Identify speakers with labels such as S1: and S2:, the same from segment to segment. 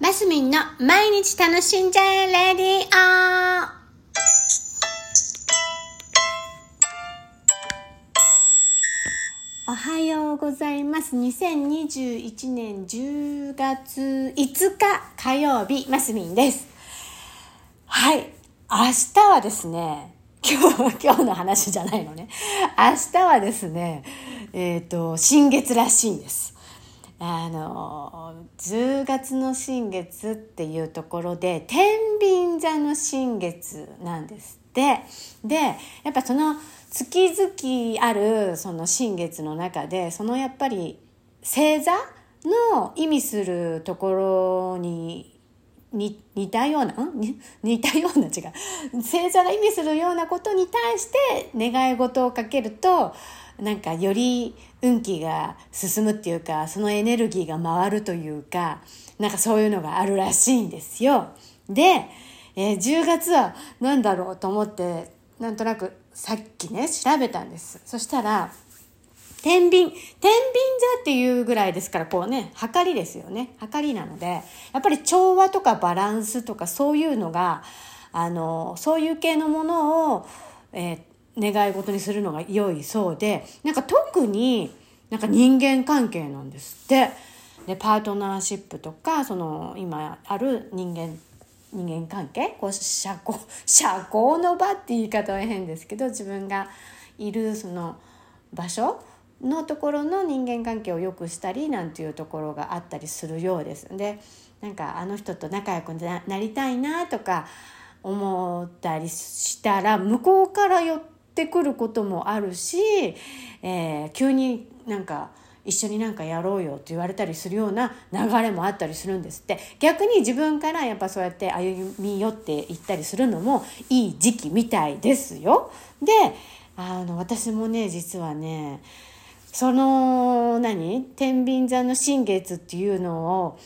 S1: マスミンの毎日楽しんじゃえレディオおはようございます。2021年10月5日火曜日、マスミンです。はい。明日はですね、今日、今日の話じゃないのね。明日はですね、えっ、と、新月らしいんです。あの、10月の新月っていうところで、天秤座の新月なんですって。で、やっぱその月々あるその新月の中で、そのやっぱり星座の意味するところにに似たような、ん？似たような違う。星座が意味するようなことに対して願い事をかけると、なんかより運気が進むっていうか、そのエネルギーが回るというか、なんかそういうのがあるらしいんですよ。で、えー10月は何だろうと思って、なんとなくさっきね、調べたんです。そしたら、天秤、天秤座っていうぐらいですから、こうね、測りですよね。測りなので、やっぱり調和とかバランスとかそういうのが、あの、そういう系のものを、えー願い事にするのが良いそうで、なんか特になんか人間関係なんですって。で、パートナーシップとか、その今ある人間、人間関係？こう社交、社交の場って言い方は変ですけど、自分がいるその場所のところの人間関係を良くしたりなんていうところがあったりするようです。でなんかあの人と仲良くななりたいなとか思ったりしたら向こうから寄っててくることもあるし、えー急になんか一緒になんかやろうよって言われたりするような流れもあったりするんですって。逆に自分からやっぱそうやって歩み寄っていったりするのもいい時期みたいですよ。であの私もね実はねその何？天秤座の新月っていうのを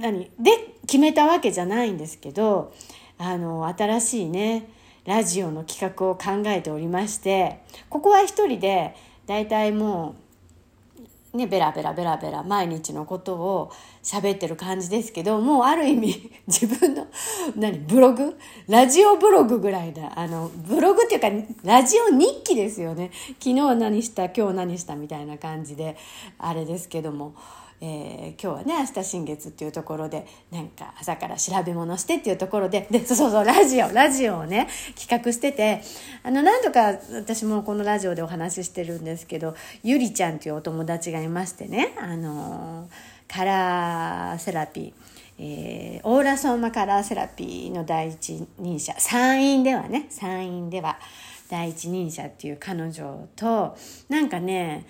S1: 何？で決めたわけじゃないんですけどあの新しいねラジオの企画を考えておりましてここは一人でだいたいもうねベラベラベラベラ毎日のことを喋ってる感じですけどもうある意味 自分の何ブログ？ラジオブログぐらいだ。あのブログっていうかラジオ日記ですよね。昨日何した今日何したみたいな感じであれですけども。えー今日はね明日新月っていうところでなんか朝から調べ物してっていうところででそうそうラジオラジオをね企画しててあの何度か私もこのラジオでお話ししてるんですけどゆりちゃんっていうお友達がいましてねあのカラーセラピーえーオーラソーマカラーセラピーの第一人者山陰ではね山陰では第一人者っていう彼女となんかね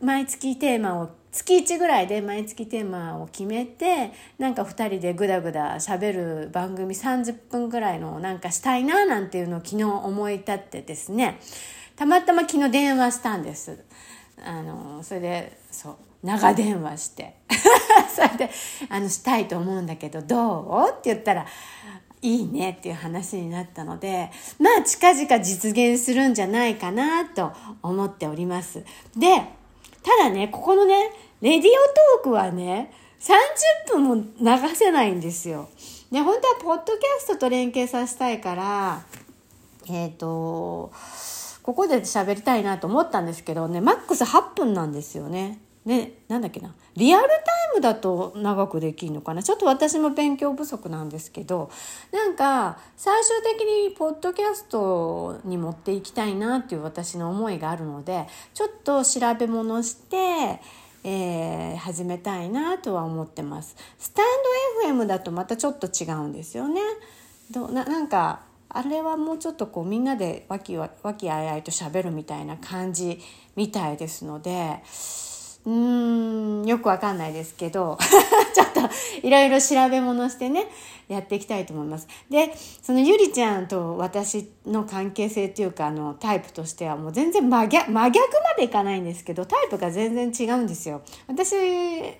S1: 毎月テーマを月1ぐらいで毎月テーマを決めてなんか2人でグダグダしゃべる番組30分ぐらいのなんかしたいななんていうのを昨日思い立ってですね。たまたま昨日電話したんです。あのそれでそう長電話して。それであのしたいと思うんだけどどう？って言ったらいいねっていう話になったのでまあ近々実現するんじゃないかなと思っております。でただねここのねレディオトークはね30分も流せないんですよ。ね本当はポッドキャストと連携させたいからえっ、とここで喋りたいなと思ったんですけどねマックス8分なんですよね。ねなんだっけな。リアルタイムだと長くできるのかな。ちょっと私も勉強不足なんですけどなんか最終的にポッドキャストに持っていきたいなっていう私の思いがあるのでちょっと調べ物してえー始めたいなとは思ってます。スタンド FM だとまたちょっと違うんですよね。どうななんかあれはもうちょっとこうみんなで和気わ和気あいあいと喋るみたいな感じみたいですのでうーんよくわかんないですけど ちょっといろいろ調べ物してねやっていきたいと思います。でそのゆりちゃんと私の関係性っていうかあのタイプとしてはもう全然真逆真逆までいかないんですけどタイプが全然違うんですよ。私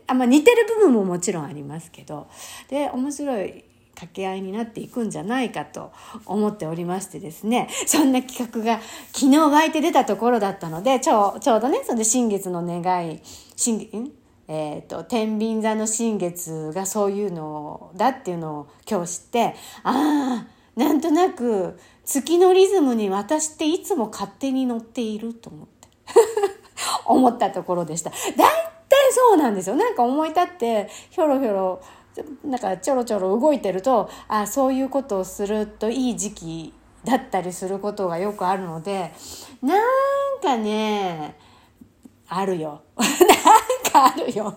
S1: あ、ま、似てる部分ももちろんありますけどで面白い掛け合いになっていくんじゃないかと思っておりましてですね、そんな企画が昨日湧いて出たところだったので、ちょうちょうどね、それで新月の願い、新月、ん？えーと、天秤座の新月がそういうのだっていうのを今日知ってああなんとなく月のリズムに私っていつも勝手に乗っていると思って 思ったところでした。大体そうなんですよ。なんか思い立ってひょろひょろなんかちょろちょろ動いてるとあそういうことをするといい時期だったりすることがよくあるのでなんかねあるよ。なんかあるよ。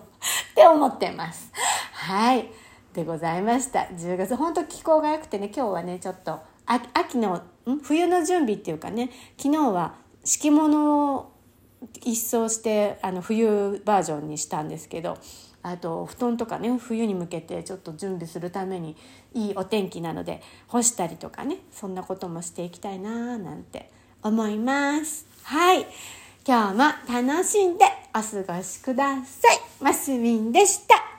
S1: って思ってます。はい。でございました。10月、本当気候が良くてね、今日はね、ちょっと、秋の、ん？冬の準備っていうかね、昨日は敷物を一掃して、あの、冬バージョンにしたんですけど、あと布団とかね冬に向けてちょっと準備するためにいいお天気なので干したりとかねそんなこともしていきたいななんて思います。はい。今日も楽しんでお過ごしください。マスミンでした。